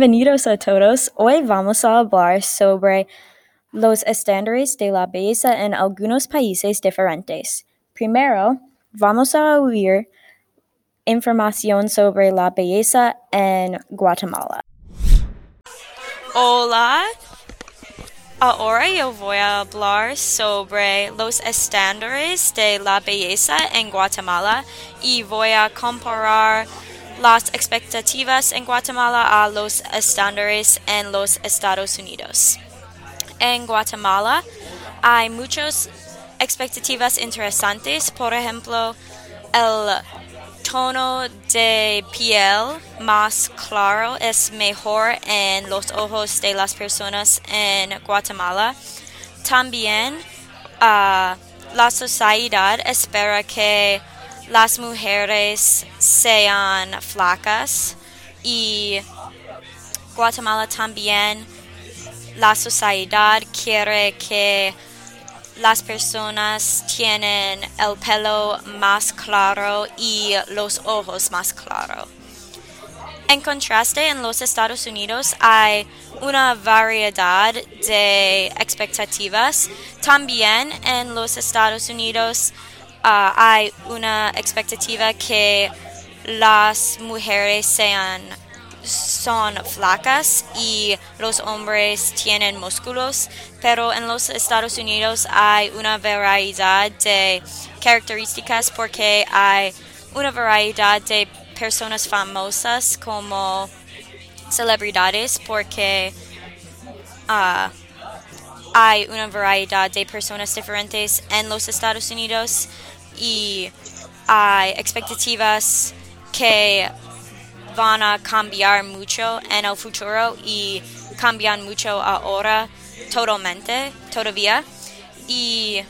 Bienvenidos a todos. Hoy vamos a hablar sobre los estándares de la belleza en algunos países diferentes. Primero, vamos a oír información sobre la belleza en Guatemala. Hola, ahora yo voy a hablar sobre los estándares de la belleza en Guatemala y voy a comparar las expectativas en Guatemala a los estándares en los Estados Unidos. En Guatemala hay muchas expectativas interesantes, por ejemplo, el tono de piel más claro es mejor en los ojos de las personas en Guatemala. También uh, la sociedad espera que las mujeres sean flacas y Guatemala también la sociedad quiere que las personas tienen el pelo más claro y los ojos más claros. En contraste, en los Estados Unidos hay una variedad de expectativas. También en los Estados Unidos hay una expectativa que las mujeres sean son flacas y los hombres tienen músculos, pero en los Estados Unidos hay una variedad de características porque hay una variedad de personas famosas como celebridades porque uh, hay una variedad de personas diferentes en los Estados Unidos y hay expectativas que van a cambiar mucho en el futuro y cambian mucho ahora totalmente, todavía. Y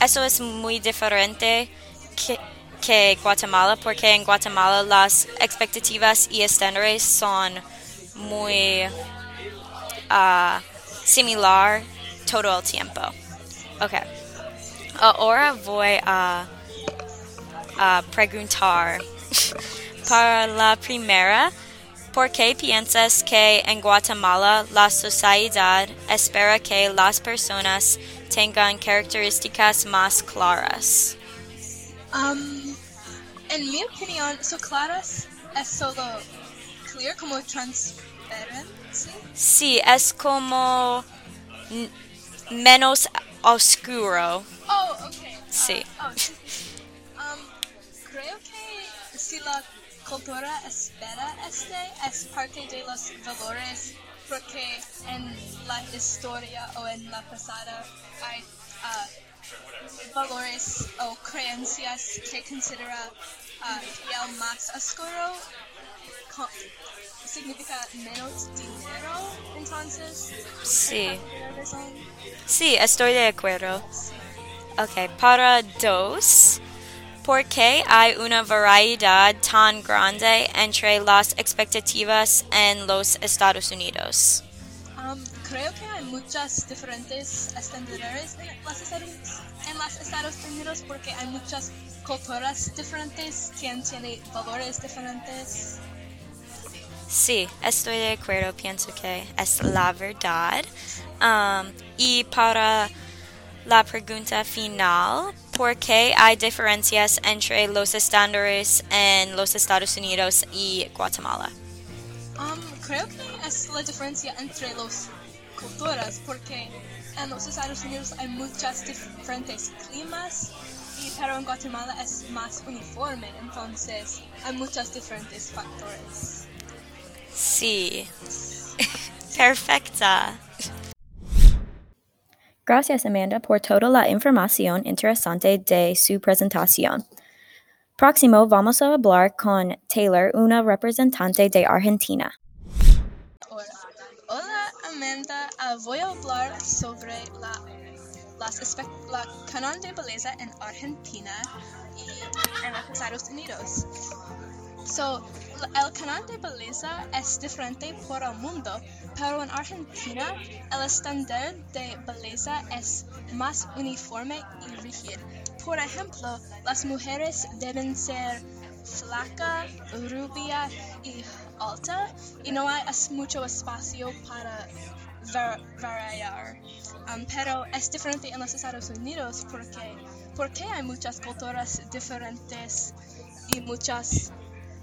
eso es muy diferente que, que Guatemala porque en Guatemala las expectativas y estándares son muy uh, similar todo el tiempo. Ok. Ahora voy a, a preguntar para la primera, ¿por qué piensas que en Guatemala la sociedad espera que las personas tengan características más claras? Um, en mi opinión, so claras es solo clear, como transparente. Sí, es como menos oscuro. Oh, okay. Sí. Uh, oh, um, creo que si la cultura espera este es parte de los valores porque en la historia o en la pasada hay uh, valores o creencias que considera uh, piel más oscuro significa menos dinero entonces sí sí estoy de acuerdo ok para dos ¿Por qué hay una variedad tan grande entre las expectativas en los Estados Unidos? Um, creo que hay muchas diferentes estándares en los, en los Estados Unidos porque hay muchas culturas diferentes que tienen valores diferentes. Sí, estoy de acuerdo, pienso que es la verdad. Um, y para la pregunta final, ¿por qué hay diferencias entre los estándares en los Estados Unidos y Guatemala? Um, creo que es la diferencia entre las culturas, porque en los Estados Unidos hay muchas diferentes climas, y, pero en Guatemala es más uniforme, entonces hay muchos diferentes factores. Sí, perfecta. Gracias Amanda por toda la información interesante de su presentación. Próximo vamos a hablar con Taylor, una representante de Argentina. Hola, Amanda, uh, voy a hablar sobre la, las la canon de belleza en Argentina y en los Estados Unidos. So, el de belleza es diferente por el mundo, pero en Argentina el estándar de belleza es más uniforme y rígido. Por ejemplo, las mujeres deben ser flaca, rubia y alta y no hay mucho espacio para var- variar. Um, pero es diferente en los Estados Unidos porque, porque hay muchas culturas diferentes y muchas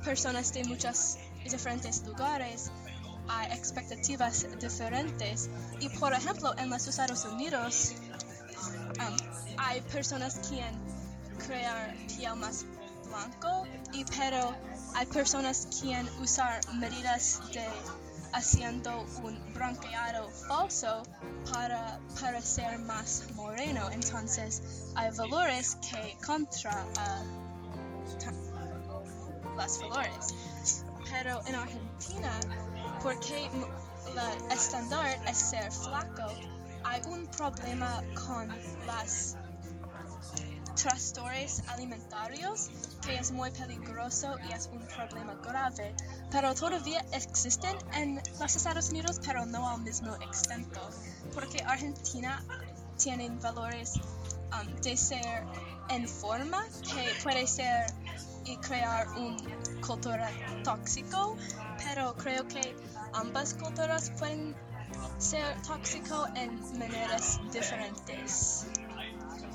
personas de muchos diferentes lugares. Hay expectativas diferentes y por ejemplo en los Estados Unidos um, hay personas quien crear piel más blanco y pero hay personas quien usar medidas de haciendo un bronceado falso para parecer más moreno entonces hay valores que contra ta- las valores pero en Argentina porque la estándar es ser flaco hay un problema con las trastornos alimentarios que es muy peligroso y es un problema grave, pero todavía existen en los Estados Unidos, pero no al mismo extento, porque Argentina tiene valores um, de ser en forma que puede ser y crear un cultura tóxico, pero creo que ambas culturas pueden ser tóxico en maneras diferentes.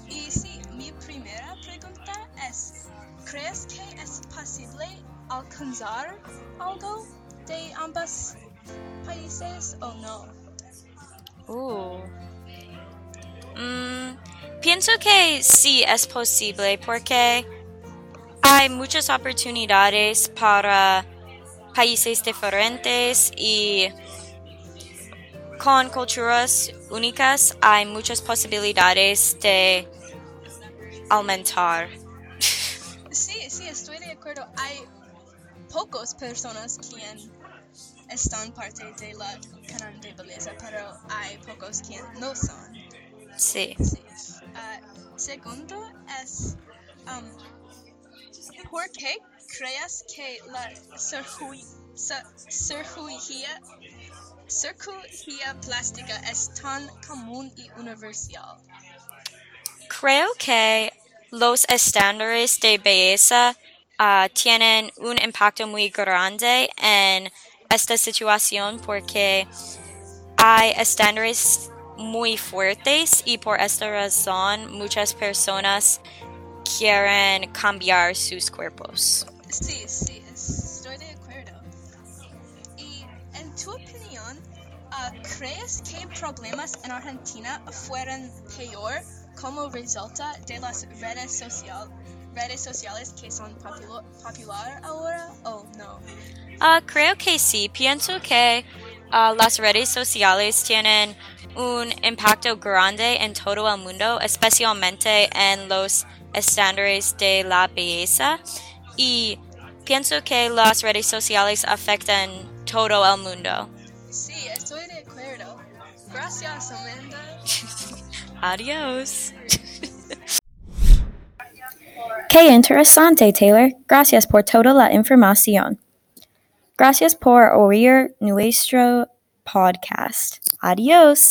Y sí, mi primera pregunta es, ¿crees que es posible alcanzar algo de ambos países o no? Uh. Mm, pienso que sí es posible porque hay muchas oportunidades para países diferentes y con culturas únicas hay muchas posibilidades de aumentar. Sí, sí, estoy de acuerdo. Hay pocas personas quien están parte de la canal de belleza, pero hay pocos quien no son. Sí. Sí. Ah, segundo es, um, ¿por qué crees que la cirugía plástica es tan común y universal? Creo que los estándares de belleza ah, tienen un impacto muy grande en esta situación porque hay estándares muy fuertes y por esta razón muchas personas quieren cambiar sus cuerpos. Sí, sí, estoy de acuerdo. Y en tu opinión, ah, ¿crees que problemas en Argentina fueron peor como resulta de las redes, social, redes sociales que son popular, popular ahora o no? Ah, creo que sí. Pienso que ah, las redes sociales tienen un impacto grande en todo el mundo, especialmente en los estándares de la belleza. Y pienso que las redes sociales afectan todo el mundo. Sí, estoy de acuerdo. Gracias, Amanda. Adiós. Qué interesante, Taylor. Gracias por toda la información. Gracias por oír nuestro podcast. Adiós.